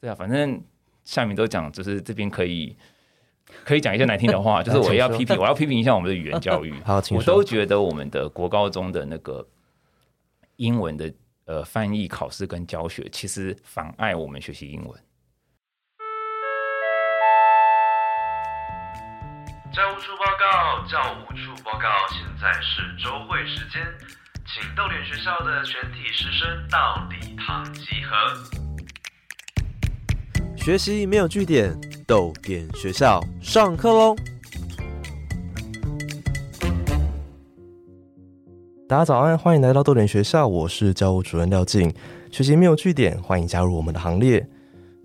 对啊，反正下面都讲，就是这边可以可以讲一些难听的话，就是我要批评，我要批评一下我们的语言教育。好，我都觉得我们的国高中的那个英文的呃翻译考试跟教学，其实妨碍我们学习英文。教务处报告，教务处报告，现在是周会时间，请逗点学校的全体师生到礼堂集合。学习没有据点，逗点学校上课喽！大家早安，欢迎来到逗点学校，我是教务主任廖静。学习没有据点，欢迎加入我们的行列。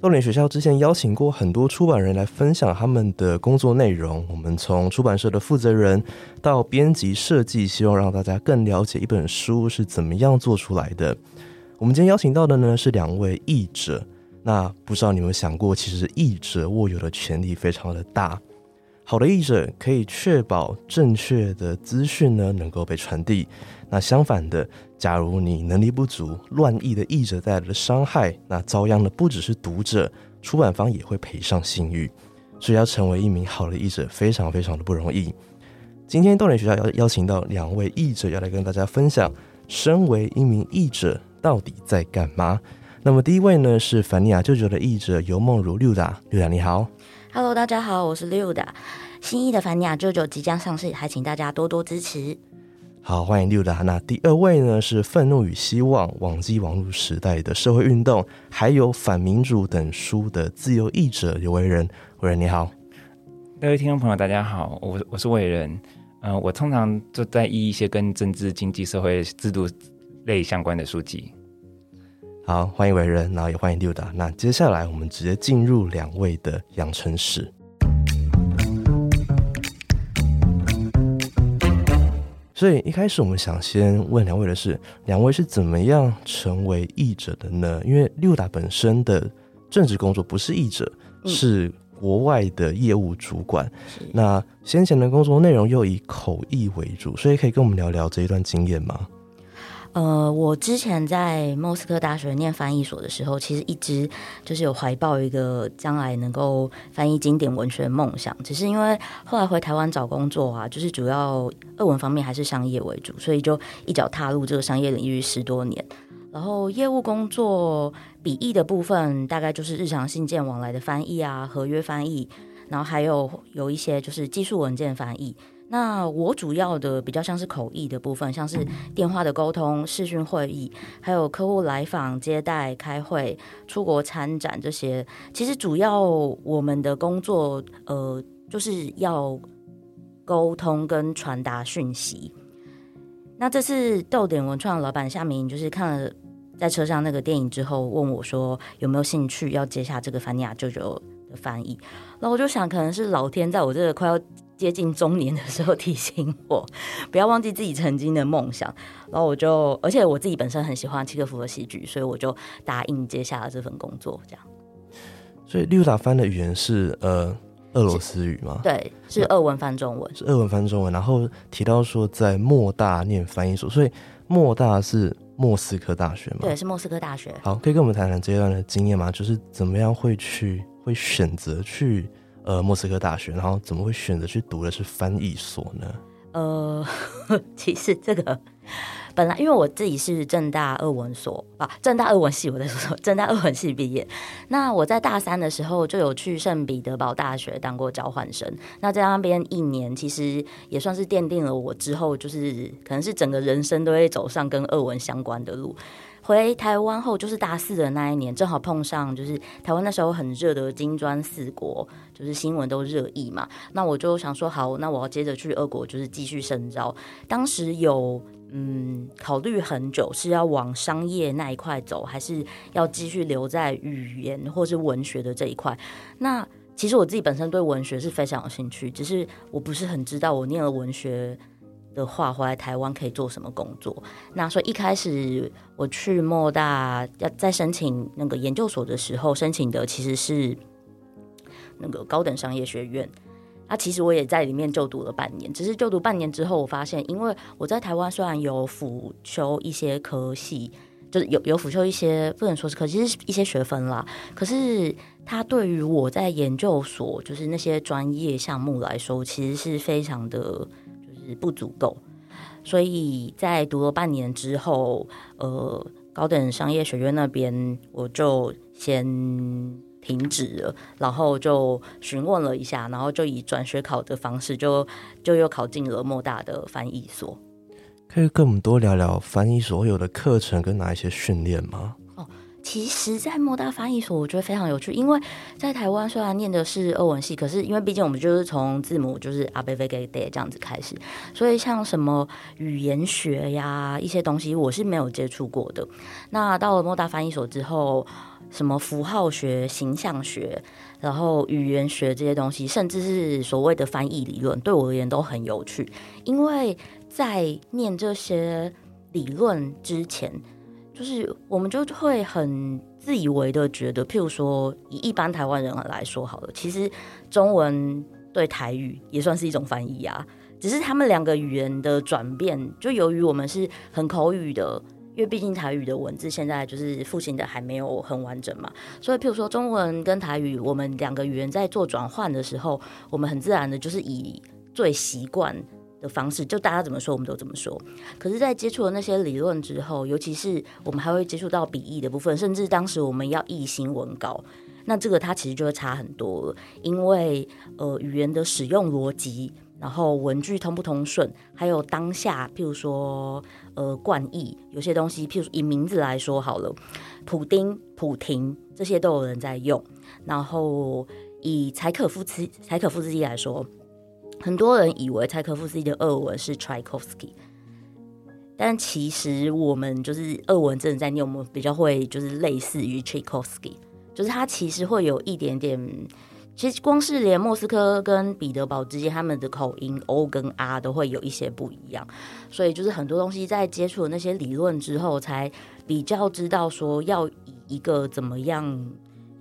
逗点学校之前邀请过很多出版人来分享他们的工作内容，我们从出版社的负责人到编辑设计，希望让大家更了解一本书是怎么样做出来的。我们今天邀请到的呢是两位译者。那不知道你有没有想过，其实译者握有的权力非常的大。好的译者可以确保正确的资讯呢能够被传递。那相反的，假如你能力不足，乱译的译者带来的伤害，那遭殃的不只是读者，出版方也会赔上信誉。所以要成为一名好的译者，非常非常的不容易。今天动点学校要邀请到两位译者，要来跟大家分享，身为一名译者到底在干嘛。那么第一位呢是凡尼亚舅舅的译者尤梦如六达，六达你好，Hello，大家好，我是六达，新译的凡尼亚舅舅即将上市，还请大家多多支持。好，欢迎六达。那第二位呢是愤怒与希望，网际网络时代的社会运动，还有反民主等书的自由译者刘伟仁，伟仁你好，各位听众朋友大家好，我我是伟仁，嗯，我通常就在译一些跟政治、经济、社会制度类相关的书籍。好，欢迎伟人，然后也欢迎六达。那接下来我们直接进入两位的养成史。所以一开始我们想先问两位的是，两位是怎么样成为译者的呢？因为六达本身的政治工作不是译者，是国外的业务主管。那先前的工作内容又以口译为主，所以可以跟我们聊聊这一段经验吗？呃，我之前在莫斯科大学念翻译所的时候，其实一直就是有怀抱一个将来能够翻译经典文学的梦想。只是因为后来回台湾找工作啊，就是主要俄文方面还是商业为主，所以就一脚踏入这个商业领域十多年。然后业务工作笔译的部分，大概就是日常信件往来的翻译啊，合约翻译，然后还有有一些就是技术文件翻译。那我主要的比较像是口译的部分，像是电话的沟通、视讯会议，还有客户来访、接待、开会、出国参展这些。其实主要我们的工作，呃，就是要沟通跟传达讯息。那这次豆点文创老板夏明就是看了在车上那个电影之后，问我说有没有兴趣要接下这个凡尼亚舅舅的翻译。然后我就想，可能是老天在我这个快要。接近中年的时候提醒我，不要忘记自己曾经的梦想。然后我就，而且我自己本身很喜欢契诃夫的戏剧，所以我就答应接下了这份工作。这样。所以六达翻的语言是呃俄罗斯语吗？对，是俄文翻中文，是俄文翻中文。然后提到说在莫大念翻译所，所以莫大是莫斯科大学吗？对，是莫斯科大学。好，可以跟我们谈谈这一段的经验吗？就是怎么样会去会选择去。呃，莫斯科大学，然后怎么会选择去读的是翻译所呢？呃，其实这个本来因为我自己是正大二文所啊，正大二文系，我在说正大二文系毕业。那我在大三的时候就有去圣彼得堡大学当过交换生。那在那边一年，其实也算是奠定了我之后就是可能是整个人生都会走上跟二文相关的路。回台湾后，就是大四的那一年，正好碰上就是台湾那时候很热的金砖四国，就是新闻都热议嘛。那我就想说，好，那我要接着去俄国，就是继续深造。当时有嗯考虑很久，是要往商业那一块走，还是要继续留在语言或是文学的这一块？那其实我自己本身对文学是非常有兴趣，只是我不是很知道我念了文学。的话，回来台湾可以做什么工作？那所以一开始我去莫大要在申请那个研究所的时候，申请的其实是那个高等商业学院。那其实我也在里面就读了半年，只是就读半年之后，我发现，因为我在台湾虽然有辅修一些科系。就是有有辅修一些不能说是科，其实是一些学分啦。可是它对于我在研究所就是那些专业项目来说，其实是非常的不足够。所以在读了半年之后，呃，高等商业学院那边我就先停止了，然后就询问了一下，然后就以转学考的方式，就就又考进了莫大的翻译所。可以跟我们多聊聊翻译所有的课程跟哪一些训练吗？其实，在莫大翻译所，我觉得非常有趣，因为在台湾虽然念的是俄文系，可是因为毕竟我们就是从字母就是阿贝贝给 day 这样子开始，所以像什么语言学呀一些东西，我是没有接触过的。那到了莫大翻译所之后，什么符号学、形象学，然后语言学这些东西，甚至是所谓的翻译理论，对我而言都很有趣，因为在念这些理论之前。就是我们就会很自以为的觉得，譬如说以一般台湾人来说好了，其实中文对台语也算是一种翻译啊。只是他们两个语言的转变，就由于我们是很口语的，因为毕竟台语的文字现在就是复兴的还没有很完整嘛，所以譬如说中文跟台语，我们两个语言在做转换的时候，我们很自然的就是以最习惯。的方式，就大家怎么说，我们都怎么说。可是，在接触了那些理论之后，尤其是我们还会接触到笔译的部分，甚至当时我们要译新文稿，那这个它其实就会差很多，因为呃语言的使用逻辑，然后文句通不通顺，还有当下，譬如说呃冠译，有些东西，譬如以名字来说好了，普丁、普廷这些都有人在用，然后以柴可夫斯柴可夫斯基来说。很多人以为柴可夫斯基的俄文是 Tchaikovsky，但其实我们就是俄文真的在念，我们比较会就是类似于 Tchaikovsky，就是它其实会有一点点，其实光是连莫斯科跟彼得堡之间，他们的口音 O 跟 R 都会有一些不一样，所以就是很多东西在接触了那些理论之后，才比较知道说要以一个怎么样，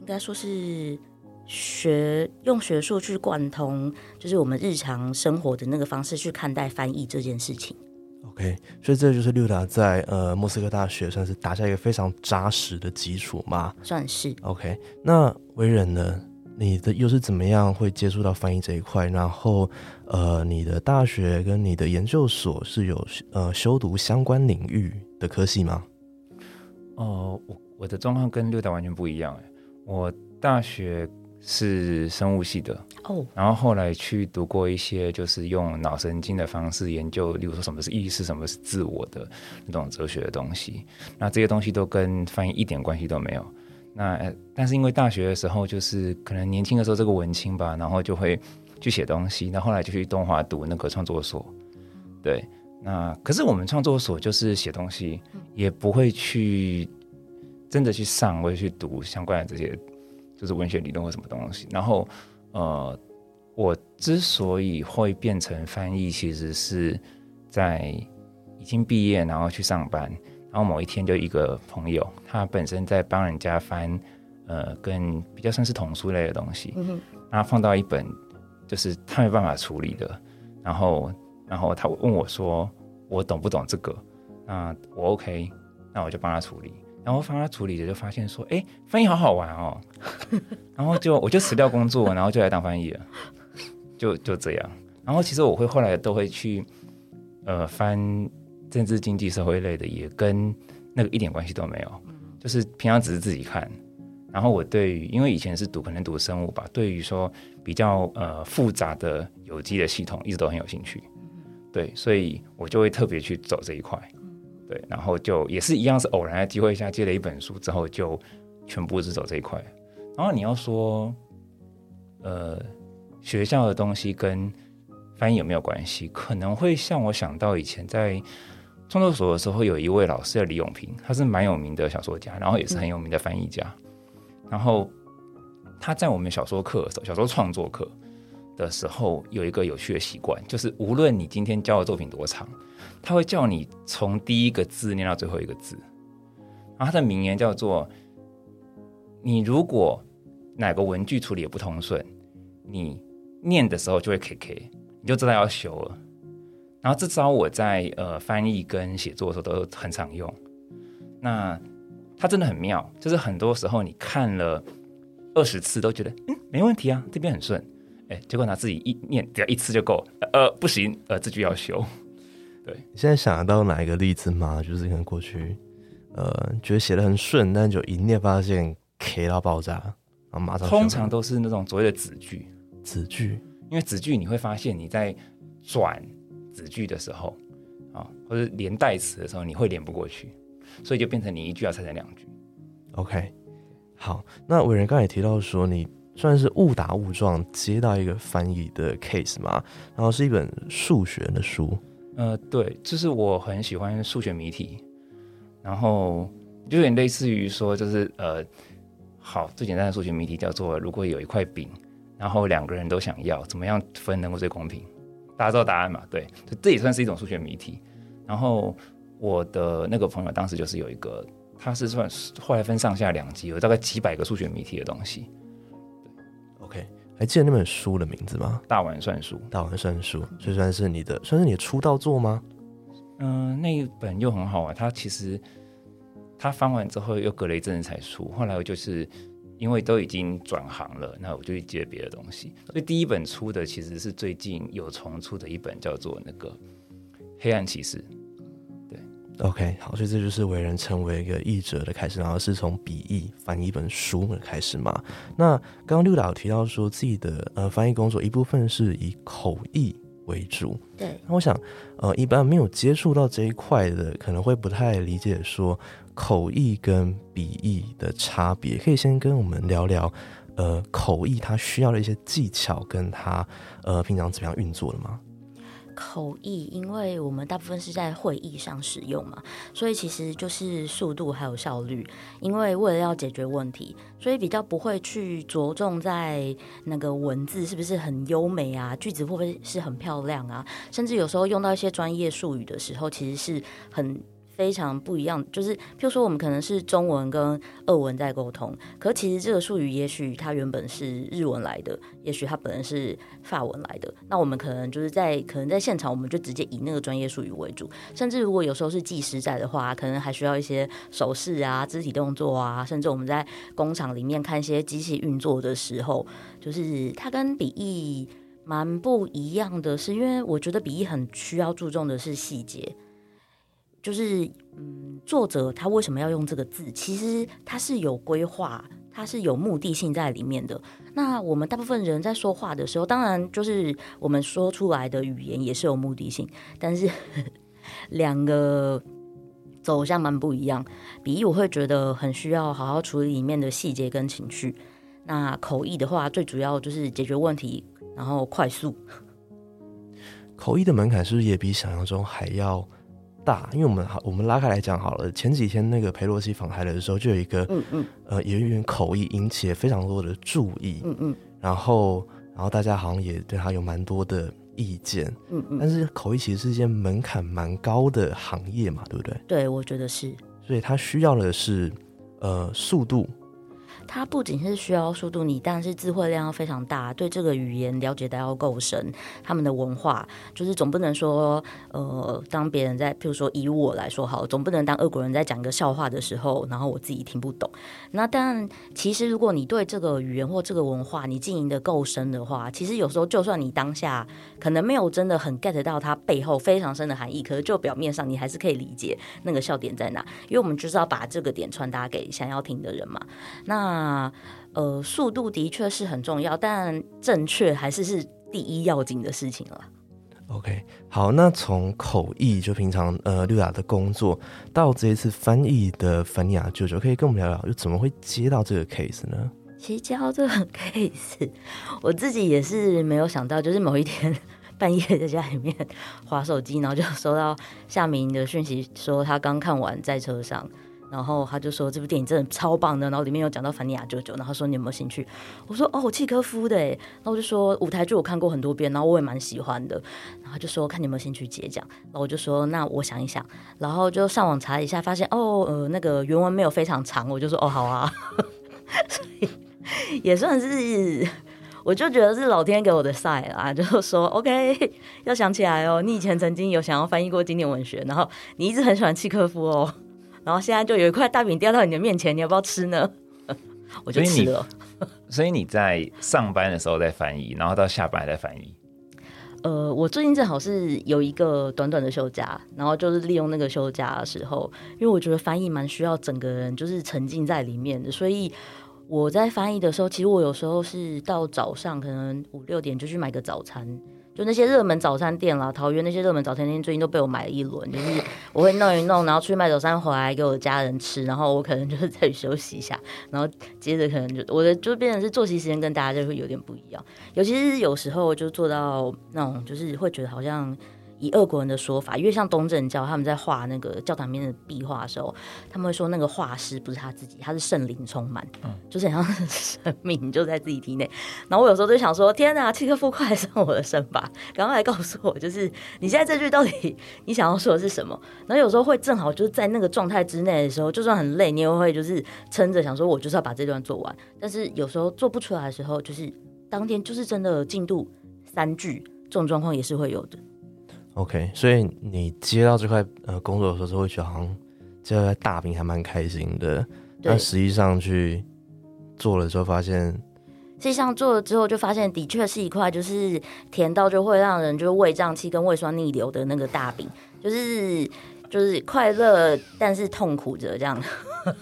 应该说是。学用学术去贯通，就是我们日常生活的那个方式去看待翻译这件事情。OK，所以这就是六达在呃莫斯科大学算是打下一个非常扎实的基础嘛？算是。OK，那为人呢？你的又是怎么样会接触到翻译这一块？然后呃，你的大学跟你的研究所是有呃修读相关领域的科系吗？哦，我我的状况跟六达完全不一样哎，我大学。是生物系的哦，然后后来去读过一些，就是用脑神经的方式研究，例如说什么是意识，什么是自我的那种哲学的东西。那这些东西都跟翻译一点关系都没有。那但是因为大学的时候，就是可能年轻的时候这个文青吧，然后就会去写东西。那后来就去东华读那个创作所。对，那可是我们创作所就是写东西，也不会去真的去上或者去读相关的这些。就是文学理论或什么东西，然后，呃，我之所以会变成翻译，其实是在已经毕业，然后去上班，然后某一天就一个朋友，他本身在帮人家翻，呃，跟比较算是童书类的东西，然后放到一本就是他没办法处理的，然后，然后他问我说，我懂不懂这个？那我 OK，那我就帮他处理。然后帮他处理的，就发现说，哎，翻译好好玩哦。然后就我就辞掉工作，然后就来当翻译了，就就这样。然后其实我会后来都会去，呃，翻政治、经济、社会类的，也跟那个一点关系都没有。就是平常只是自己看。然后我对于，因为以前是读可能读生物吧，对于说比较呃复杂的有机的系统，一直都很有兴趣。对，所以我就会特别去走这一块。对，然后就也是一样，是偶然的机会下接了一本书之后，就全部是走这一块。然后你要说，呃，学校的东西跟翻译有没有关系？可能会像我想到以前在创作所的时候，有一位老师叫李永平，他是蛮有名的小说家，然后也是很有名的翻译家。然后他在我们小说课、小说创作课的时候，有一个有趣的习惯，就是无论你今天教的作品多长。他会叫你从第一个字念到最后一个字，然后他的名言叫做：“你如果哪个文句处理不通顺，你念的时候就会 K K，你就知道要修了。”然后这招我在呃翻译跟写作的时候都很常用。那它真的很妙，就是很多时候你看了二十次都觉得嗯没问题啊，这边很顺，哎，结果拿自己一念只要一次就够，呃不行，呃这句要修。对，你现在想得到哪一个例子吗？就是可能过去呃觉得写的很顺，但就一念发现 K 到爆炸，然后马上通常都是那种所谓的子句，子句，因为子句你会发现你在转子句的时候啊，或者连代词的时候，你会连不过去。所以就变成你一句要拆成两句。OK，好，那伟人刚才也提到说，你算是误打误撞接到一个翻译的 case 嘛，然后是一本数学的书。呃，对，就是我很喜欢数学谜题，然后就有点类似于说，就是呃，好，最简单的数学谜题叫做：如果有一块饼，然后两个人都想要，怎么样分能够最公平？大家知道答案嘛？对，这也算是一种数学谜题。然后。我的那个朋友当时就是有一个，他是算后来分上下两集，有大概几百个数学谜题的东西。还记得那本书的名字吗？大碗算术，大碗算术，这算是你的，算是你的出道作吗？嗯，那一本又很好玩，它其实它翻完之后又隔了一阵子才出，后来我就是因为都已经转行了，那我就去接别的东西。所以第一本出的其实是最近有重出的一本，叫做那个《黑暗骑士》。OK，好，所以这就是为人成为一个译者的开始，然后是从笔译翻译一本书的开始嘛。那刚刚六导提到说自己的呃翻译工作一部分是以口译为主，对。那我想呃一般没有接触到这一块的，可能会不太理解说口译跟笔译的差别，可以先跟我们聊聊呃口译它需要的一些技巧，跟它呃平常怎么样运作的吗？口译，因为我们大部分是在会议上使用嘛，所以其实就是速度还有效率。因为为了要解决问题，所以比较不会去着重在那个文字是不是很优美啊，句子会不会是很漂亮啊，甚至有时候用到一些专业术语的时候，其实是很。非常不一样，就是譬如说，我们可能是中文跟俄文在沟通，可其实这个术语也许它原本是日文来的，也许它本身是法文来的。那我们可能就是在可能在现场，我们就直接以那个专业术语为主。甚至如果有时候是技师在的话，可能还需要一些手势啊、肢体动作啊，甚至我们在工厂里面看一些机器运作的时候，就是它跟笔译蛮不一样的，是因为我觉得笔译很需要注重的是细节。就是，嗯，作者他为什么要用这个字？其实他是有规划，他是有目的性在里面的。那我们大部分人在说话的时候，当然就是我们说出来的语言也是有目的性，但是 两个走向蛮不一样。笔译我会觉得很需要好好处理里面的细节跟情绪。那口译的话，最主要就是解决问题，然后快速。口译的门槛是不是也比想象中还要？大，因为我们好，我们拉开来讲好了。前几天那个裴洛西访台的时候，就有一个，嗯嗯，呃，有一点口译引起了非常多的注意，嗯嗯，然后，然后大家好像也对他有蛮多的意见，嗯嗯，但是口译其实是一件门槛蛮高的行业嘛，对不对？对，我觉得是，所以他需要的是，呃，速度。它不仅是需要速度，你但是智慧量要非常大，对这个语言了解的要够深，他们的文化就是总不能说，呃，当别人在，譬如说以我来说好，总不能当俄国人在讲一个笑话的时候，然后我自己听不懂。那但其实如果你对这个语言或这个文化你经营的够深的话，其实有时候就算你当下可能没有真的很 get 到它背后非常深的含义，可是就表面上你还是可以理解那个笑点在哪，因为我们就是要把这个点传达给想要听的人嘛。那那呃，速度的确是很重要，但正确还是是第一要紧的事情了。OK，好，那从口译就平常呃六雅的工作，到这一次翻译的凡尼亚舅舅，可以跟我们聊聊，就怎么会接到这个 case 呢？其实接到这个 case，我自己也是没有想到，就是某一天半夜在家里面划手机，然后就收到夏明的讯息，说他刚看完在车上。然后他就说这部电影真的超棒的，然后里面有讲到凡尼亚舅舅，然后说你有没有兴趣？我说哦，契科夫的哎，然后我就说舞台剧我看过很多遍，然后我也蛮喜欢的，然后就说看你有没有兴趣接讲，然后我就说那我想一想，然后就上网查一下，发现哦呃那个原文没有非常长，我就说哦好啊，所以也算是我就觉得是老天给我的赛啊，就是说 OK 要想起来哦，你以前曾经有想要翻译过经典文学，然后你一直很喜欢契科夫哦。然后现在就有一块大饼掉到你的面前，你要不要吃呢？我就吃了。所以你在上班的时候在翻译，然后到下班还在翻译。呃，我最近正好是有一个短短的休假，然后就是利用那个休假的时候，因为我觉得翻译蛮需要整个人就是沉浸在里面的，所以我在翻译的时候，其实我有时候是到早上可能五六点就去买个早餐。就那些热门早餐店啦，桃园那些热门早餐店最近都被我买了一轮。就是我会弄一弄，然后出去买早餐回来给我的家人吃，然后我可能就是再休息一下，然后接着可能就我的就变成是作息时间跟大家就会有点不一样。尤其是有时候就做到那种，就是会觉得好像。以俄国人的说法，因为像东正教他们在画那个教堂面的壁画的时候，他们会说那个画师不是他自己，他是圣灵充满，嗯，就是像生命就在自己体内。然后我有时候就想说，天哪，契诃夫快来上我的身吧，赶快来告诉我，就是你现在这句到底你想要说的是什么？然后有时候会正好就是在那个状态之内的时候，就算很累，你也会就是撑着想说，我就是要把这段做完。但是有时候做不出来的时候，就是当天就是真的进度三句，这种状况也是会有的。OK，所以你接到这块呃工作的时候，就会觉得好像这块大饼还蛮开心的。但实际上去做了之后，发现实际上做了之后，就发现的确是一块就是甜到就会让人就是胃胀气跟胃酸逆流的那个大饼，就是就是快乐但是痛苦着这样。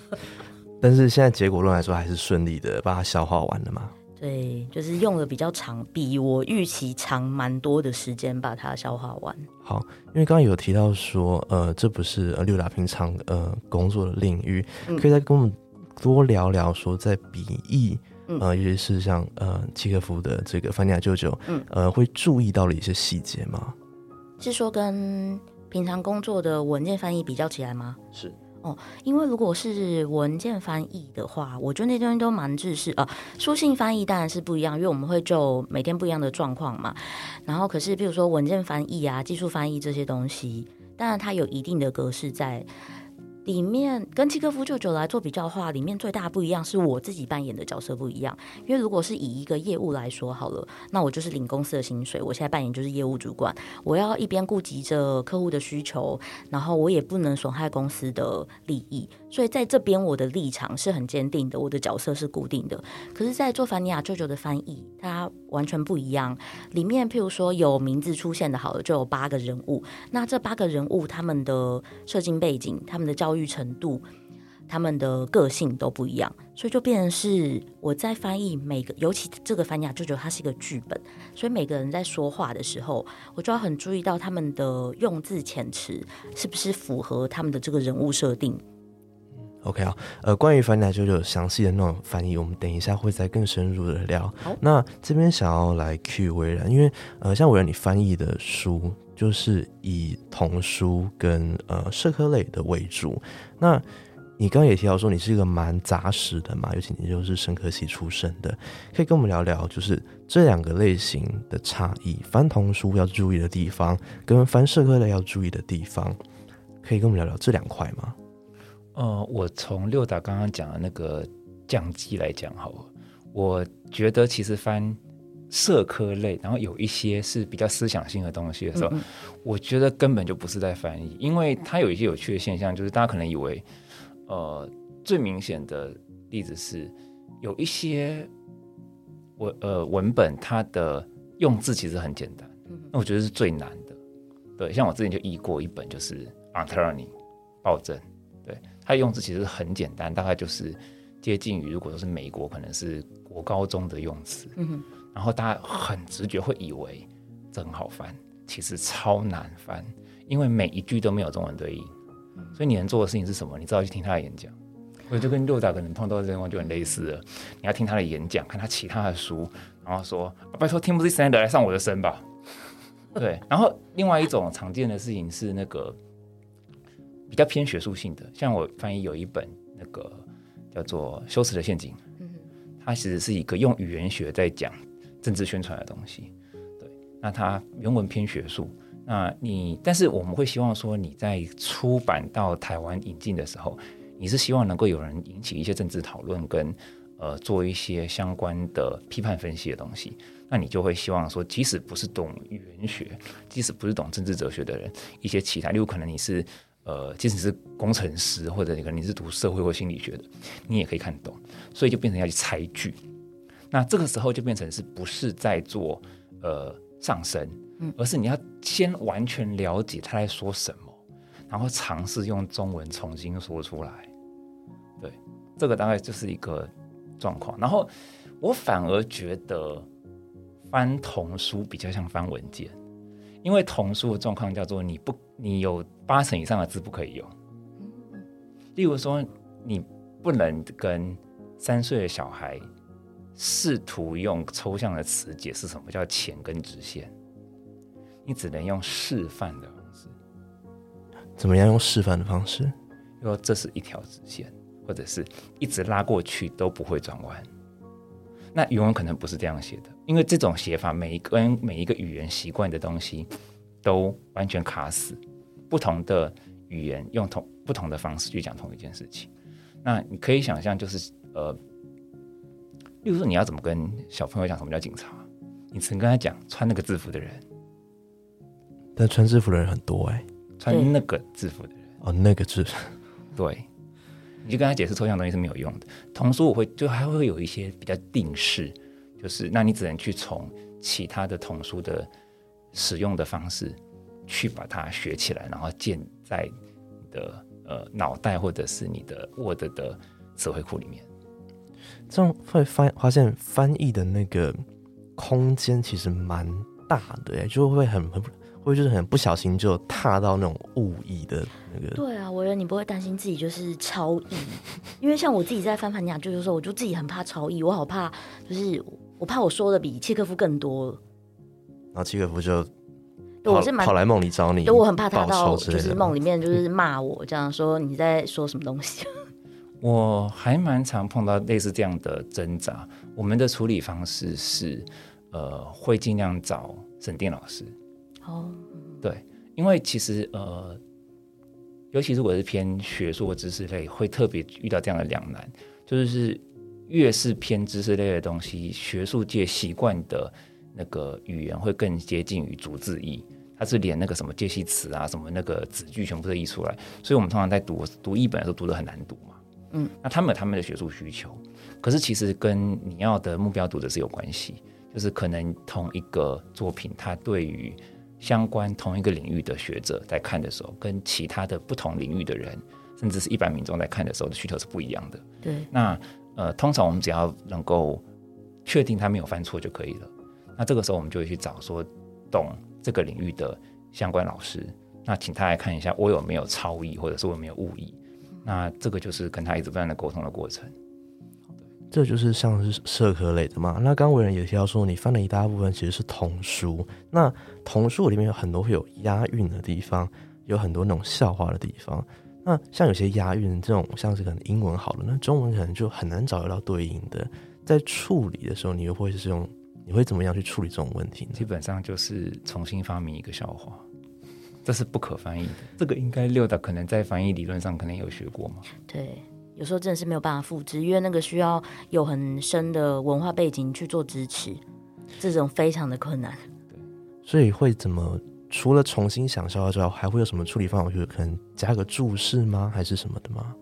但是现在结果论来说，还是顺利的把它消化完了嘛？对，就是用了比较长，比我预期长蛮多的时间把它消化完。好，因为刚刚有提到说，呃，这不是呃六达平常呃工作的领域，可以再跟我们多聊聊说，在笔译，呃，尤其是像呃契诃夫的这个《范尼亚舅舅》，嗯，呃，会注意到了一些细节吗？是说跟平常工作的文件翻译比较起来吗？是。哦，因为如果是文件翻译的话，我觉得那东西都蛮制式啊。书信翻译当然是不一样，因为我们会就每天不一样的状况嘛。然后，可是比如说文件翻译啊、技术翻译这些东西，当然它有一定的格式在。里面跟契科夫舅舅来做比较的话，里面最大不一样是我自己扮演的角色不一样。因为如果是以一个业务来说好了，那我就是领公司的薪水，我现在扮演就是业务主管，我要一边顾及着客户的需求，然后我也不能损害公司的利益。所以在这边我的立场是很坚定的，我的角色是固定的。可是，在做凡尼亚舅舅的翻译，它完全不一样。里面譬如说有名字出现的，好了，就有八个人物。那这八个人物他们的设定背景、他们的教育程度、他们的个性都不一样，所以就变成是我在翻译每个，尤其这个凡尼亚舅舅，它是一个剧本，所以每个人在说话的时候，我就要很注意到他们的用字遣词是不是符合他们的这个人物设定。OK 啊，呃，关于《凡尼亚舅舅》详细的那种翻译，我们等一下会再更深入的聊。那这边想要来 Q 微然，因为呃，像微然你翻译的书，就是以童书跟呃社科类的为主。那你刚刚也提到说，你是一个蛮杂食的嘛，尤其你就是生科系出身的，可以跟我们聊聊，就是这两个类型的差异，翻童书要注意的地方，跟翻社科类要注意的地方，可以跟我们聊聊这两块吗？呃，我从六达刚刚讲的那个降级来讲好了，我觉得其实翻社科类，然后有一些是比较思想性的东西的时候，我觉得根本就不是在翻译，因为它有一些有趣的现象，就是大家可能以为，呃，最明显的例子是有一些文呃文本，它的用字其实很简单，那我觉得是最难的。对，像我之前就译过一本，就是《Antony 暴政》。对它用字其实很简单，大概就是接近于如果说是美国，可能是国高中的用词。嗯然后大家很直觉会以为这很好翻，其实超难翻，因为每一句都没有中文对应。所以你能做的事情是什么？你知道去听他的演讲。我就跟六大可能碰到这情况就很类似了。你要听他的演讲，看他其他的书，然后说拜托 Timothy a n d e r 来上我的身吧。对。然后另外一种常见的事情是那个。比较偏学术性的，像我翻译有一本那个叫做《修辞的陷阱》，嗯，它其实是一个用语言学在讲政治宣传的东西。对，那它原文偏学术，那你但是我们会希望说你在出版到台湾引进的时候，你是希望能够有人引起一些政治讨论，跟呃做一些相关的批判分析的东西。那你就会希望说，即使不是懂语言学，即使不是懂政治哲学的人，一些其他，例如可能你是。呃，即使是工程师或者你可能你是读社会或心理学的，你也可以看懂。所以就变成要去猜句。那这个时候就变成是不是在做呃上升，而是你要先完全了解他在说什么，然后尝试用中文重新说出来。对，这个大概就是一个状况。然后我反而觉得翻童书比较像翻文件，因为童书的状况叫做你不你有八成以上的字不可以用。例如说，你不能跟三岁的小孩。试图用抽象的词解释什么叫浅跟直线，你只能用示范的方式。怎么样用示范的方式？说这是一条直线，或者是一直拉过去都不会转弯。那语文可能不是这样写的，因为这种写法每一个人每一个语言习惯的东西都完全卡死。不同的语言用同不同的方式去讲同一件事情，那你可以想象就是呃。例如说，你要怎么跟小朋友讲什么叫警察？你曾跟他讲穿那个制服的人，但穿制服的人很多哎，穿那个制服的人哦，那个制服，对，你就跟他解释抽象东西是没有用的。童书我会就还会有一些比较定式，就是那你只能去从其他的童书的使用的方式去把它学起来，然后建在你的呃脑袋或者是你的 Word 的词汇库里面。这样会发发现翻译的那个空间其实蛮大的，哎，就会很很会就是很不小心就踏到那种误译的那个。对啊，我觉得你不会担心自己就是超译，因为像我自己在翻盘讲，就是说，我就自己很怕超译，我好怕，就是我怕我说的比契科夫更多。然后契科夫就，对我是跑来梦里找你，对我很怕他到就是梦里面就是骂我，这样说你在说什么东西。我还蛮常碰到类似这样的挣扎。我们的处理方式是，呃，会尽量找审定老师。哦，对，因为其实呃，尤其是我是偏学术或知识类，会特别遇到这样的两难，就是越是偏知识类的东西，学术界习惯的那个语言会更接近于逐字译，它是连那个什么介系词啊，什么那个子句全部都译出来，所以我们通常在读读译本的时候读的很难读嘛。嗯，那他们有他们的学术需求，可是其实跟你要的目标读者是有关系，就是可能同一个作品，它对于相关同一个领域的学者在看的时候，跟其他的不同领域的人，甚至是一般民众在看的时候的需求是不一样的。对，那呃，通常我们只要能够确定他没有犯错就可以了。那这个时候我们就会去找说懂这个领域的相关老师，那请他来看一下我有没有超译，或者是我有没有误译。那这个就是跟他一直不断的沟通的过程。这就是像是社科类的嘛。那刚伟人也提到说，你翻了一大部分其实是童书。那童书里面有很多会有押韵的地方，有很多那种笑话的地方。那像有些押韵这种，像是可能英文好了，那中文可能就很难找得到对应的。在处理的时候，你又会是用，你会怎么样去处理这种问题呢？基本上就是重新发明一个笑话。这是不可翻译的，这个应该六的可能在翻译理论上可能有学过吗？对，有时候真的是没有办法复制，因为那个需要有很深的文化背景去做支持，这种非常的困难。对，所以会怎么？除了重新想笑之外，还会有什么处理方法？就是可能加个注释吗？还是什么的吗？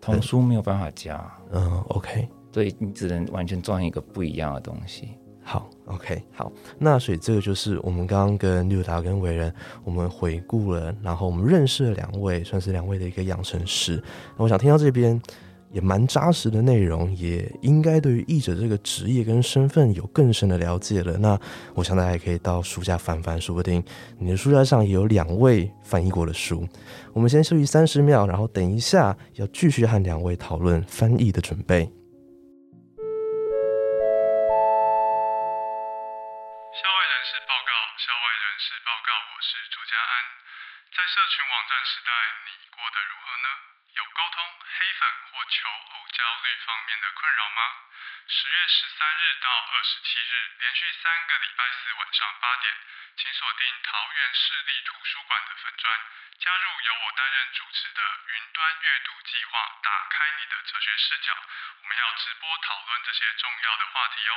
童书没有办法加，嗯，OK，所以你只能完全装一个不一样的东西。好，OK，好，那所以这个就是我们刚刚跟六达跟伟人，我们回顾了，然后我们认识了两位，算是两位的一个养成师。我想听到这边也蛮扎实的内容，也应该对于译者这个职业跟身份有更深的了解了。那我想大家也可以到书架翻翻，说不定你的书架上也有两位翻译过的书。我们先休息三十秒，然后等一下要继续和两位讨论翻译的准备。是报告，我是朱家安。在社群网站时代，你过得如何呢？有沟通、黑粉或求偶焦虑方面的困扰吗？十月十三日到二十七日，连续三个礼拜四晚上八点，请锁定桃园市立图书馆的粉砖，加入由我担任主持的云端阅读计划，打开你的哲学视角。我们要直播讨论这些重要的话题哦。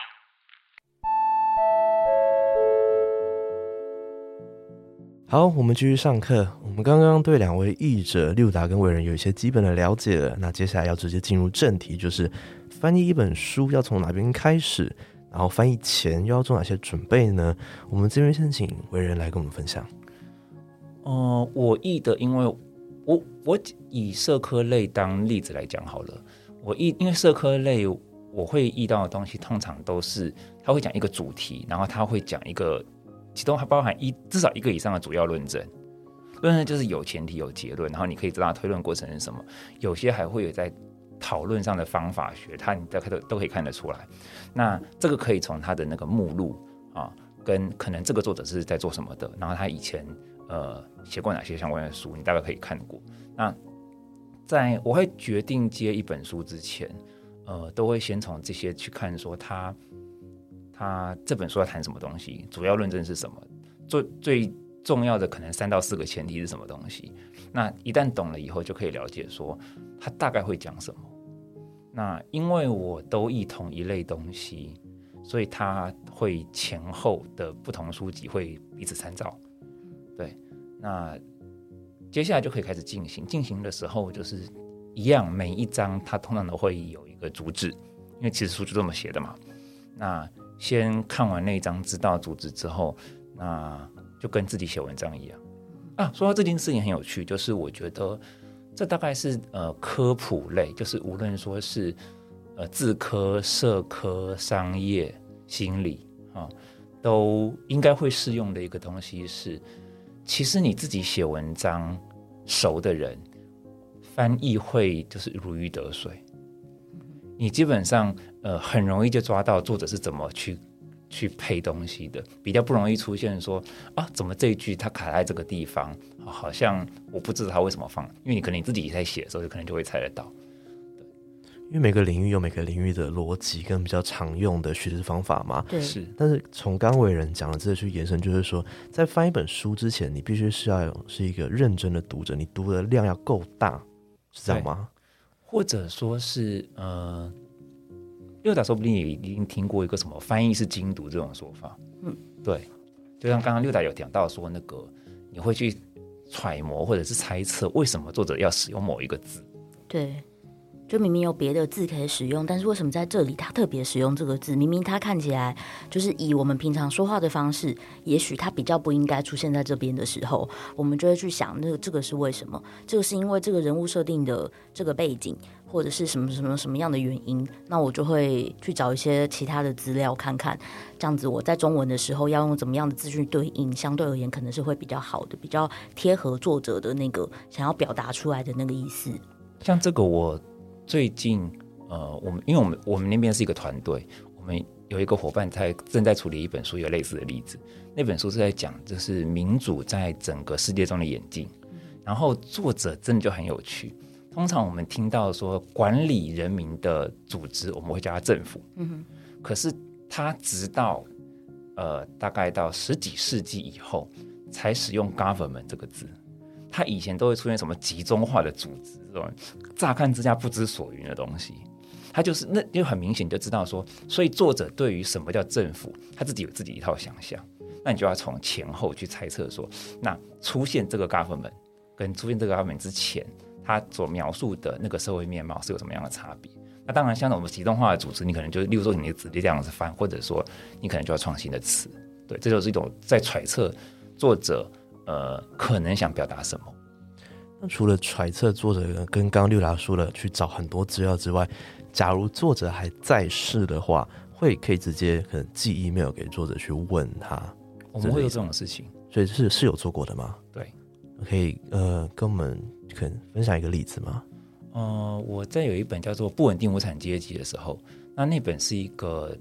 好，我们继续上课。我们刚刚对两位译者六达跟伟人有一些基本的了解了，那接下来要直接进入正题，就是翻译一本书要从哪边开始，然后翻译前又要做哪些准备呢？我们这边先请伟人来跟我们分享。哦，我译的，因为我我以社科类当例子来讲好了。我译，因为社科类我会译到的东西，通常都是他会讲一个主题，然后他会讲一个。其中还包含一至少一个以上的主要论证，论证就是有前提有结论，然后你可以知道推论过程是什么。有些还会有在讨论上的方法学，它你大概都都可以看得出来。那这个可以从他的那个目录啊，跟可能这个作者是在做什么的，然后他以前呃写过哪些相关的书，你大概可以看过。那在我会决定接一本书之前，呃，都会先从这些去看，说他。他这本书要谈什么东西？主要论证是什么？最最重要的可能三到四个前提是什么东西？那一旦懂了以后，就可以了解说他大概会讲什么。那因为我都译同一类东西，所以他会前后的不同书籍会彼此参照。对，那接下来就可以开始进行。进行的时候就是一样，每一章它通常都会有一个主旨，因为其实书就这么写的嘛。那先看完那一章，知道组织之后，那就跟自己写文章一样啊。说到这件事情很有趣，就是我觉得这大概是呃科普类，就是无论说是呃自科、社科、商业、心理啊，都应该会适用的一个东西是，其实你自己写文章熟的人，翻译会就是如鱼得水。你基本上呃很容易就抓到作者是怎么去去配东西的，比较不容易出现说啊怎么这一句它卡在这个地方，好像我不知道它为什么放，因为你可能你自己在写的时候就可能就会猜得到。对，因为每个领域有每个领域的逻辑跟比较常用的叙事方法嘛。对。是。但是从刚伟人讲的这个去延伸，就是说在翻一本书之前，你必须是要是一个认真的读者，你读的量要够大，是这样吗？或者说是呃，六达说不定也已经听过一个什么翻译是精读这种说法。嗯，对，就像刚刚六达有讲到说那个，你会去揣摩或者是猜测为什么作者要使用某一个字。对。就明明有别的字可以使用，但是为什么在这里他特别使用这个字？明明他看起来就是以我们平常说话的方式，也许他比较不应该出现在这边的时候，我们就会去想，那这个是为什么？这个是因为这个人物设定的这个背景，或者是什么什么什么样的原因？那我就会去找一些其他的资料看看，这样子我在中文的时候要用怎么样的资讯对应，相对而言可能是会比较好的，比较贴合作者的那个想要表达出来的那个意思。像这个我。最近，呃，我们因为我们我们那边是一个团队，我们有一个伙伴在正在处理一本书，有类似的例子。那本书是在讲，就是民主在整个世界中的演进。然后作者真的就很有趣。通常我们听到说管理人民的组织，我们会叫他政府。嗯哼。可是他直到呃大概到十几世纪以后，才使用 government 这个字。他以前都会出现什么集中化的组织这种乍看之下不知所云的东西，他就是那就很明显就知道说，所以作者对于什么叫政府，他自己有自己一套想象。那你就要从前后去猜测说，那出现这个 government 跟出现这个 government 之前，他所描述的那个社会面貌是有什么样的差别？那当然，像我们集中化的组织，你可能就例如说你的子弟这样子翻，或者说你可能就要创新的词。对，这就是一种在揣测作者。呃，可能想表达什么？那除了揣测作者跟刚刚六达说了去找很多资料之外，假如作者还在世的话，会可以直接可能寄 email 给作者去问他。我们会有这种事情，所以是是有做过的吗？对，可以呃跟我们可能分享一个例子吗？呃，我在有一本叫做《不稳定无产阶级》的时候，那那本是一个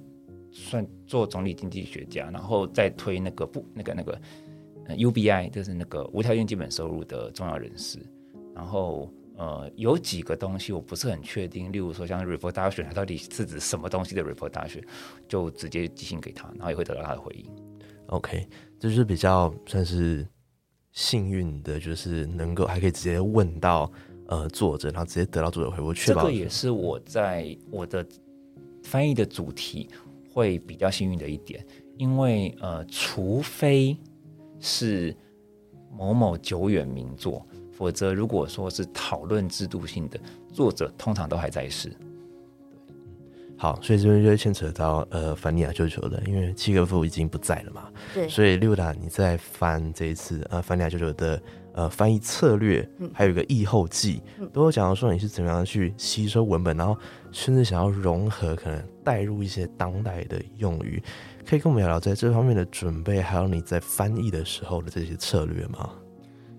算做总理经济学家，然后再推那个不那个那个。UBI 就是那个无条件基本收入的重要人士，然后呃有几个东西我不是很确定，例如说像 report 大学，它到底是指什么东西的 report 大学，就直接寄信给他，然后也会得到他的回应。OK，这就是比较算是幸运的，就是能够还可以直接问到呃作者，然后直接得到作者回复。这个也是我在我的翻译的主题会比较幸运的一点，因为呃除非。是某某久远名作，否则如果说是讨论制度性的，作者通常都还在世。好，所以这边就会牵扯到呃，凡尼亚舅舅的，因为契诃夫已经不在了嘛。对。所以六达你在翻这一次呃，凡尼亚舅舅的呃翻译策略，还有一个译后记，都有讲到说你是怎么样去吸收文本，然后甚至想要融合，可能带入一些当代的用语，可以跟我们聊聊在这方面的准备，还有你在翻译的时候的这些策略吗？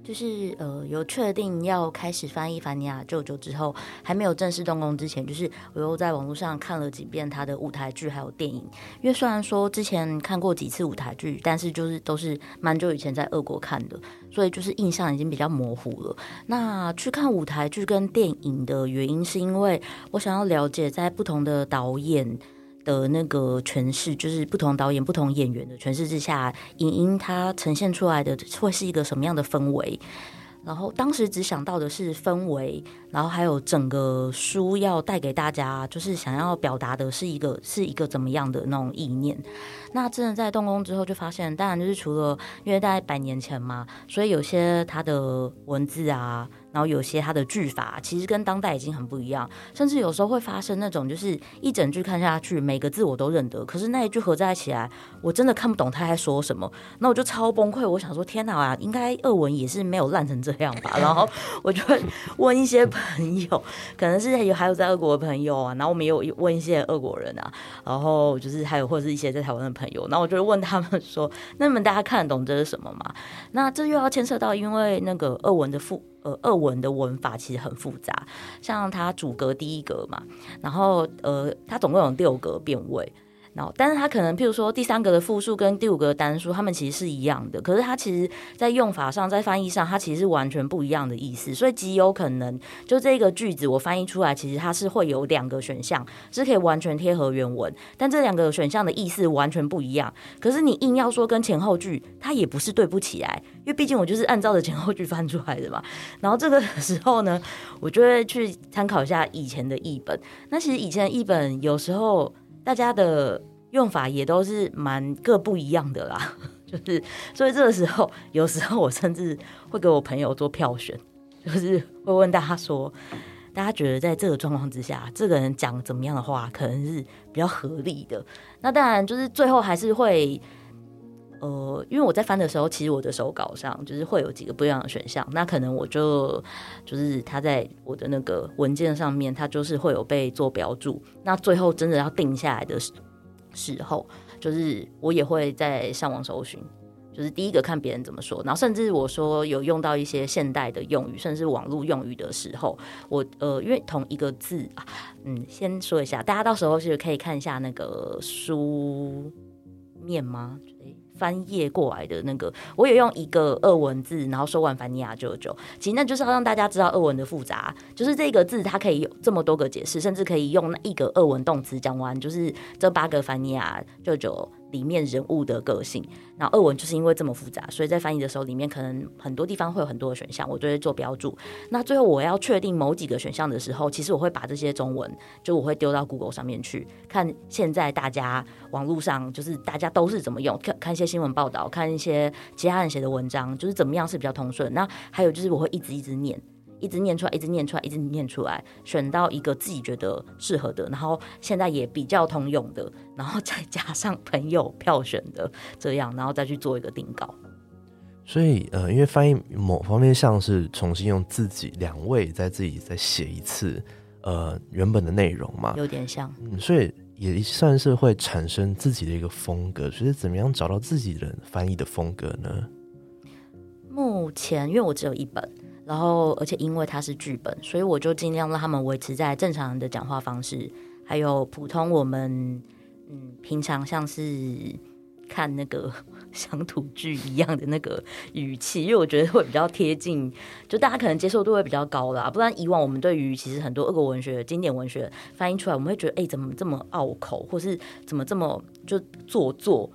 就是呃，有确定要开始翻译《凡尼亚舅舅》之后，还没有正式动工之前，就是我又在网络上看了几遍他的舞台剧还有电影。因为虽然说之前看过几次舞台剧，但是就是都是蛮久以前在俄国看的，所以就是印象已经比较模糊了。那去看舞台剧跟电影的原因，是因为我想要了解在不同的导演。的那个诠释，就是不同导演、不同演员的诠释之下，影音它呈现出来的会是一个什么样的氛围？然后当时只想到的是氛围，然后还有整个书要带给大家，就是想要表达的是一个是一个怎么样的那种意念。那真的在动工之后，就发现，当然就是除了因为大概百年前嘛，所以有些它的文字啊。然后有些它的句法其实跟当代已经很不一样，甚至有时候会发生那种就是一整句看下去，每个字我都认得，可是那一句合在一起来，我真的看不懂他在说什么，那我就超崩溃。我想说天哪，应该俄文也是没有烂成这样吧？然后我就会问一些朋友，可能是有还有在俄国的朋友啊，然后我们也有问一些俄国人啊，然后就是还有或者是一些在台湾的朋友，然后我就问他们说，那么大家看得懂这是什么吗？那这又要牵涉到因为那个俄文的复。呃，二文的文法其实很复杂，像它主格第一格嘛，然后呃，它总共有六格变位。然后，但是它可能，譬如说第三个的复数跟第五个单数，它们其实是一样的，可是它其实在用法上，在翻译上，它其实是完全不一样的意思。所以极有可能，就这个句子我翻译出来，其实它是会有两个选项，是可以完全贴合原文，但这两个选项的意思完全不一样。可是你硬要说跟前后句，它也不是对不起来，因为毕竟我就是按照着前后句翻出来的嘛。然后这个时候呢，我就会去参考一下以前的译本。那其实以前的译本有时候。大家的用法也都是蛮各不一样的啦，就是所以这个时候，有时候我甚至会给我朋友做票选，就是会问大家说，大家觉得在这个状况之下，这个人讲怎么样的话，可能是比较合理的。那当然就是最后还是会。呃，因为我在翻的时候，其实我的手稿上就是会有几个不一样的选项，那可能我就就是它在我的那个文件上面，它就是会有被做标注。那最后真的要定下来的时时候，就是我也会在上网搜寻，就是第一个看别人怎么说，然后甚至我说有用到一些现代的用语，甚至网络用语的时候，我呃，因为同一个字啊，嗯，先说一下，大家到时候是可以看一下那个书面吗？翻页过来的那个，我也用一个俄文字，然后说完凡尼亚舅舅，其实那就是要让大家知道俄文的复杂，就是这个字它可以有这么多个解释，甚至可以用一个俄文动词讲完，就是这八个凡尼亚舅舅。里面人物的个性，然后俄文就是因为这么复杂，所以在翻译的时候，里面可能很多地方会有很多的选项，我都会做标注。那最后我要确定某几个选项的时候，其实我会把这些中文，就我会丢到 Google 上面去看，现在大家网络上就是大家都是怎么用，看看一些新闻报道，看一些其他人写的文章，就是怎么样是比较通顺。那还有就是我会一直一直念。一直念出来，一直念出来，一直念出来，选到一个自己觉得适合的，然后现在也比较通用的，然后再加上朋友票选的这样，然后再去做一个定稿。所以，呃，因为翻译某方面像是重新用自己两位在自己再写一次，呃，原本的内容嘛，有点像，嗯，所以也算是会产生自己的一个风格。所以，怎么样找到自己的翻译的风格呢？目前，因为我只有一本。然后，而且因为它是剧本，所以我就尽量让他们维持在正常人的讲话方式，还有普通我们嗯平常像是看那个 乡土剧一样的那个语气，因为我觉得会比较贴近，就大家可能接受度会比较高啦。不然以往我们对于其实很多俄国文学经典文学翻译出来，我们会觉得哎怎么这么拗口，或是怎么这么就做作，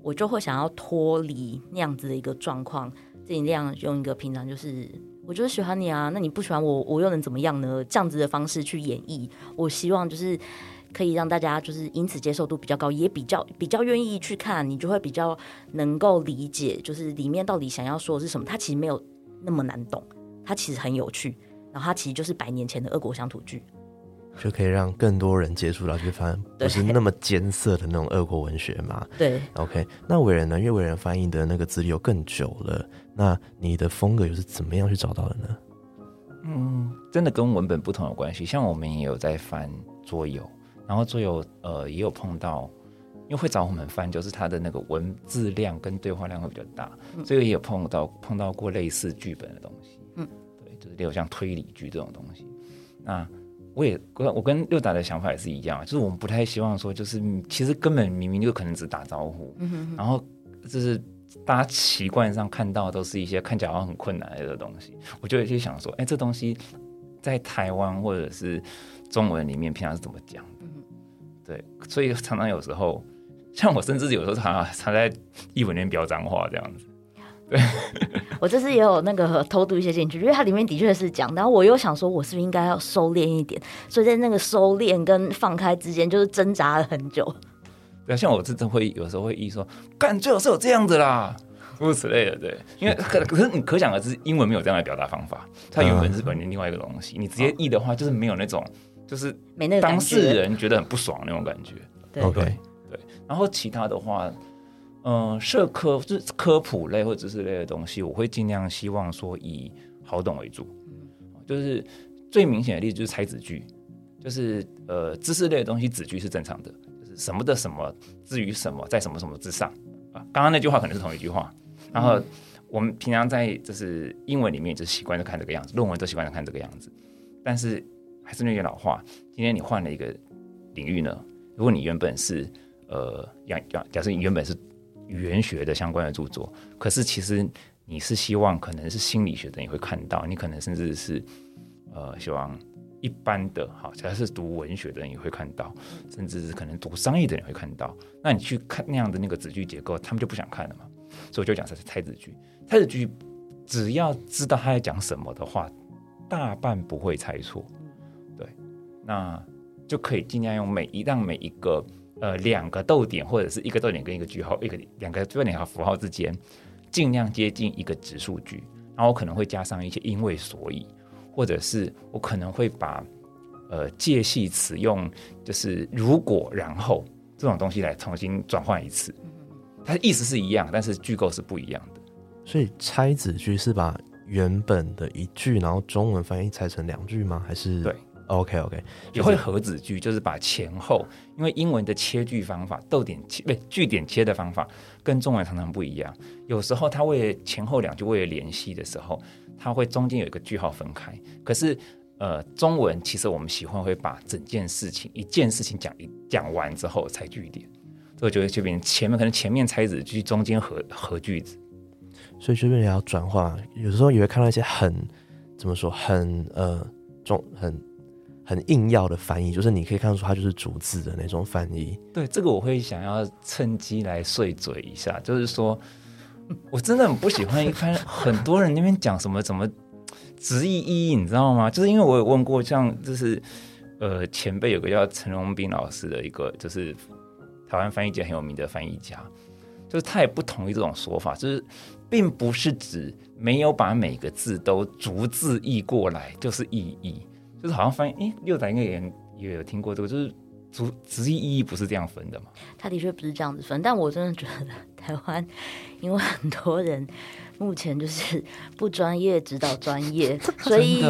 我就会想要脱离那样子的一个状况，尽量用一个平常就是。我就是喜欢你啊，那你不喜欢我，我又能怎么样呢？这样子的方式去演绎，我希望就是可以让大家就是因此接受度比较高，也比较比较愿意去看，你就会比较能够理解，就是里面到底想要说的是什么。它其实没有那么难懂，它其实很有趣，然后它其实就是百年前的俄国乡土剧。就可以让更多人接触到，就发现不是那么艰涩的那种俄国文学嘛。对，OK。那伟人呢？因为伟人翻译的那个资历又更久了，那你的风格又是怎么样去找到的呢？嗯，真的跟文本不同有关系。像我们也有在翻桌游，然后桌游呃也有碰到，因为会找我们翻，就是它的那个文字量跟对话量会比较大，所以也有碰到碰到过类似剧本的东西。嗯，对，就是例如像推理剧这种东西，那。我也跟我跟六达的想法也是一样，就是我们不太希望说，就是其实根本明明就可能只打招呼，然后就是大家习惯上看到都是一些看起来好像很困难的东西，我就有些想说，哎，这东西在台湾或者是中文里面平常是怎么讲？对，所以常常有时候，像我甚至有时候常常常在译文里面飙脏话这样子。对，我这次也有那个偷渡一些进去，因为它里面的确是讲，然后我又想说，我是不是应该要收敛一点？所以在那个收敛跟放开之间，就是挣扎了很久。对，像我这次会有时候会意说，干最好是有这样子啦，诸如此类的。对，因为可可是你可想而知，英文没有这样的表达方法，它原本是本身另外一个东西，你直接译的话，就是没有那种就是没那当事人觉得很不爽那种感觉。对对对，然后其他的话。嗯，社科就是科普类或知识类的东西，我会尽量希望说以好懂为主。就是最明显的例子就是猜子句，就是呃知识类的东西子句是正常的，就是什么的什么至于什么在什么什么之上啊。刚刚那句话可能是同一句话，然后我们平常在就是英文里面就习惯就看这个样子，论文都习惯看这个样子。但是还是那句老话，今天你换了一个领域呢，如果你原本是呃，假假假设你原本是。语言学的相关的著作，可是其实你是希望可能是心理学的你会看到，你可能甚至是呃希望一般的哈，只要是读文学的人也会看到，甚至是可能读商业的人会看到。那你去看那样的那个子句结构，他们就不想看了嘛。所以我就讲这是猜子句，猜子句只要知道他在讲什么的话，大半不会猜错。对，那就可以尽量用每一让每一个。呃，两个逗点或者是一个逗点跟一个句号，一个两个逗点和符号之间，尽量接近一个直数句。然后可能会加上一些因为所以，或者是我可能会把呃介系词用就是如果然后这种东西来重新转换一次。它意思是一样，但是句构是不一样的。所以拆子句是把原本的一句，然后中文翻译拆成两句吗？还是对？OK OK，也会合子句，就是把前后，因为英文的切句方法，逗点切不句点切的方法，跟中文常常不一样。有时候它为了前后两句为了联系的时候，它会中间有一个句号分开。可是呃，中文其实我们喜欢会把整件事情一件事情讲一讲完之后才句点，所以就会这边前面可能前面拆子句，中间合合句子。所以这边也要转化，有时候也会看到一些很怎么说，很呃中很。很硬要的翻译，就是你可以看出它就是逐字的那种翻译。对，这个我会想要趁机来碎嘴一下，就是说，我真的很不喜欢一般很多人那边讲什么怎么直译意义，你知道吗？就是因为我有问过，像就是呃前辈有个叫陈荣斌老师的一个，就是台湾翻译界很有名的翻译家，就是他也不同意这种说法，就是并不是指没有把每个字都逐字译过来就是意义。就是好像翻译，哎，六仔应该也也有听过这个，就是直直译意义不是这样分的嘛？他的确不是这样子分，但我真的觉得 台湾，因为很多人目前就是不专业指导专业，所以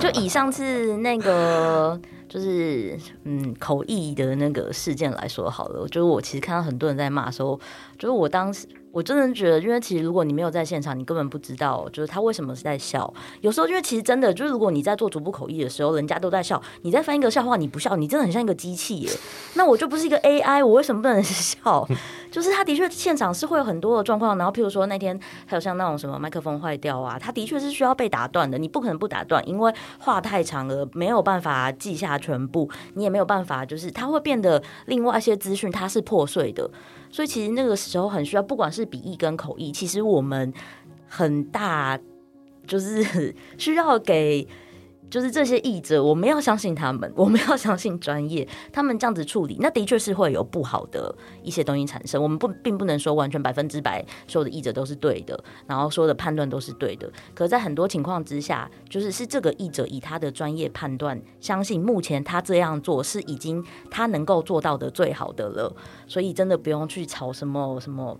就以上次那个就是嗯口译的那个事件来说好了，就是我其实看到很多人在骂的时候，就是我当时。我真的觉得，因为其实如果你没有在现场，你根本不知道，就是他为什么是在笑。有时候，因为其实真的，就是如果你在做逐步口译的时候，人家都在笑，你在翻一个笑话，你不笑，你真的很像一个机器耶。那我就不是一个 AI，我为什么不能 笑？就是他的确现场是会有很多的状况，然后譬如说那天还有像那种什么麦克风坏掉啊，他的确是需要被打断的，你不可能不打断，因为话太长了，没有办法记下全部，你也没有办法，就是它会变得另外一些资讯它是破碎的。所以其实那个时候很需要，不管是笔译跟口译，其实我们很大就是 需要给就是这些译者，我们要相信他们，我们要相信专业，他们这样子处理，那的确是会有不好的一些东西产生。我们不并不能说完全百分之百所有的译者都是对的，然后所有的判断都是对的。可在很多情况之下，就是是这个译者以他的专业判断，相信目前他这样做是已经他能够做到的最好的了，所以真的不用去吵什么什么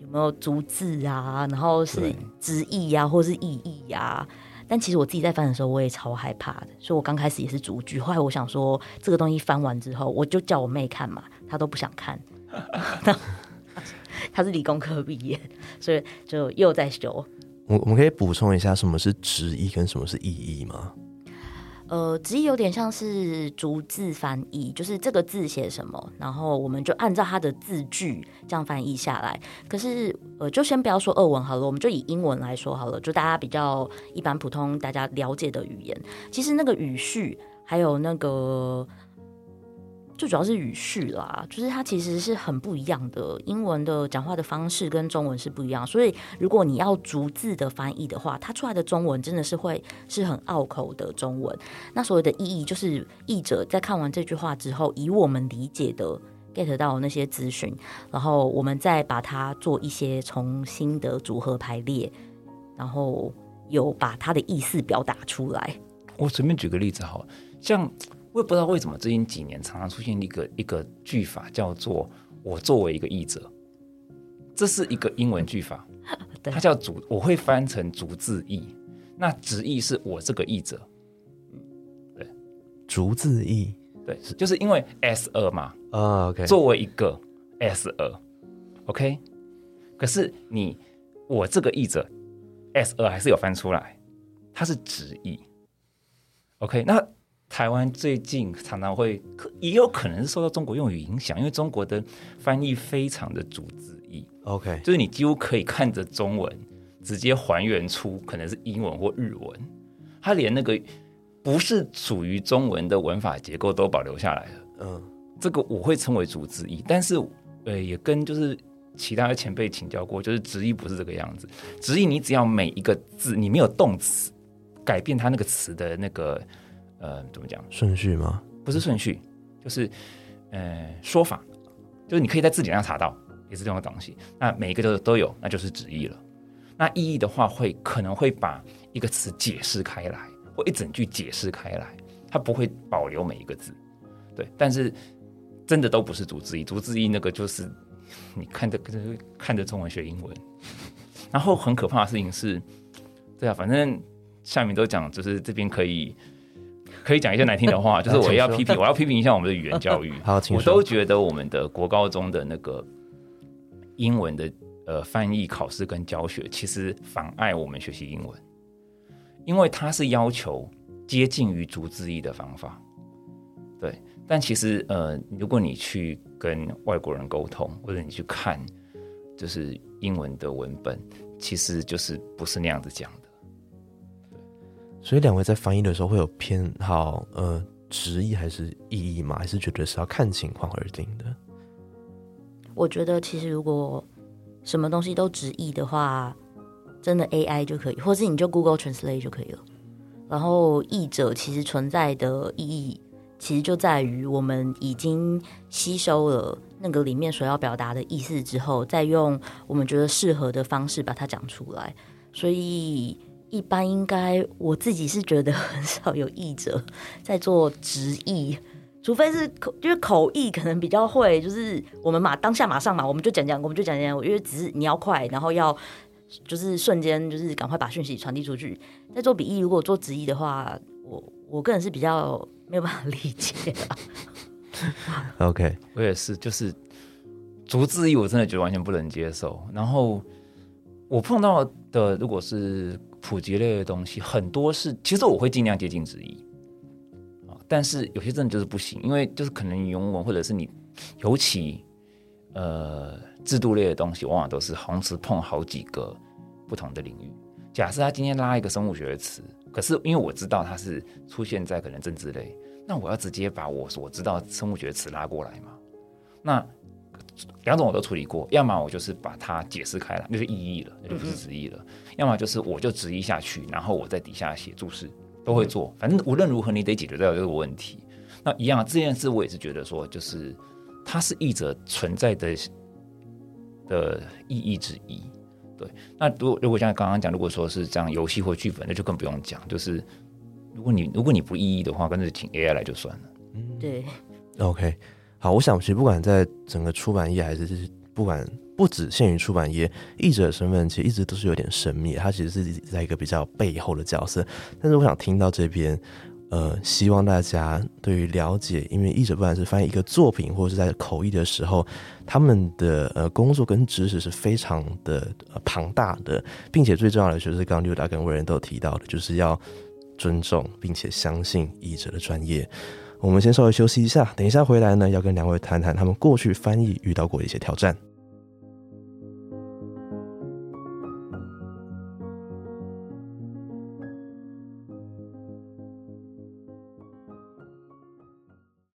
有没有逐字啊，然后是直译呀，或是意译呀。但其实我自己在翻的时候，我也超害怕的，所以我刚开始也是逐句。后来我想说，这个东西翻完之后，我就叫我妹看嘛，她都不想看。她是理工科毕业，所以就又在修。我我们可以补充一下，什么是直译跟什么是意译吗？呃，直译有点像是逐字翻译，就是这个字写什么，然后我们就按照它的字句这样翻译下来。可是，呃，就先不要说俄文好了，我们就以英文来说好了，就大家比较一般普通大家了解的语言，其实那个语序还有那个。最主要是语序啦，就是它其实是很不一样的。英文的讲话的方式跟中文是不一样，所以如果你要逐字的翻译的话，它出来的中文真的是会是很拗口的中文。那所谓的意义，就是译者在看完这句话之后，以我们理解的 get 到那些资讯，然后我们再把它做一些重新的组合排列，然后有把它的意思表达出来。我随便举个例子，好像。我也不知道为什么最近几年常常出现一个一个句法，叫做“我作为一个译者”，这是一个英文句法，它叫“主”，我会翻成“逐字译”。那直译是我这个译者，对，逐字译，对，就是因为 as 二嘛，啊，OK，作为一个 as 二 ”，OK？可是你我这个译者 as 二还是有翻出来，它是直译，OK，那。台湾最近常常会，也有可能是受到中国用语影响，因为中国的翻译非常的逐字译，OK，就是你几乎可以看着中文直接还原出可能是英文或日文，它连那个不是属于中文的文法结构都保留下来了。嗯，这个我会称为逐字译，但是呃，也跟就是其他的前辈请教过，就是直译不是这个样子，直译你只要每一个字你没有动词改变它那个词的那个。呃，怎么讲？顺序吗？不是顺序，就是呃说法，就是你可以在字典上查到，也是这种东西。那每一个都都有，那就是直译了。那意义的话，会可能会把一个词解释开来，或一整句解释开来，它不会保留每一个字。对，但是真的都不是逐字译，逐字译那个就是你看着看着中文学英文。然后很可怕的事情是，对啊，反正下面都讲，就是这边可以。可以讲一些难听的话，就是我要批评，我要批评一下我们的语言教育。好，我都觉得我们的国高中的那个英文的呃翻译考试跟教学，其实妨碍我们学习英文，因为它是要求接近于逐字译的方法。对，但其实呃，如果你去跟外国人沟通，或者你去看，就是英文的文本，其实就是不是那样子讲的。所以两位在翻译的时候会有偏好，呃，直译还是意译吗？还是觉得是要看情况而定的？我觉得其实如果什么东西都直译的话，真的 AI 就可以，或是你就 Google Translate 就可以了。然后译者其实存在的意义，其实就在于我们已经吸收了那个里面所要表达的意思之后，再用我们觉得适合的方式把它讲出来。所以。一般应该我自己是觉得很少有译者在做直译，除非是口，就是口译可能比较会，就是我们马当下马上嘛，我们就讲讲，我们就讲讲，因为只是你要快，然后要就是瞬间就是赶快把讯息传递出去。在做笔译，如果做直译的话，我我个人是比较没有办法理解。OK，我也是，就是逐字译我真的觉得完全不能接受。然后我碰到的如果是。普及类的东西很多是，其实我会尽量接近直译啊，但是有些真的就是不行，因为就是可能原文或者是你尤其呃制度类的东西，往往都是同时碰好几个不同的领域。假设他今天拉一个生物学的词，可是因为我知道它是出现在可能政治类，那我要直接把我所知道生物学的词拉过来嘛？那两种我都处理过，要么我就是把它解释开了，那就意义了，那就不是直译了；要么就是我就直译下去，然后我在底下写注释，都会做，反正无论如何你得解决掉这个问题。那一样，这件事我也是觉得说，就是它是译者存在的的意义之一。对，那如果如果像刚刚讲，如果说是这样游戏或剧本，那就更不用讲。就是如果你如果你不意义的话，干脆请 AI 来就算了。嗯，对。OK，好，我想其实不管在整个出版业，还是不管不止限于出版业，译者的身份其实一直都是有点神秘，他其实是在一个比较背后的角色。但是我想听到这边。呃，希望大家对于了解，因为译者不管是翻译一个作品，或者是在口译的时候，他们的呃工作跟知识是非常的庞大的，并且最重要的就是刚刚刘达跟魏人都提到的，就是要尊重并且相信译者的专业。我们先稍微休息一下，等一下回来呢，要跟两位谈谈他们过去翻译遇到过的一些挑战。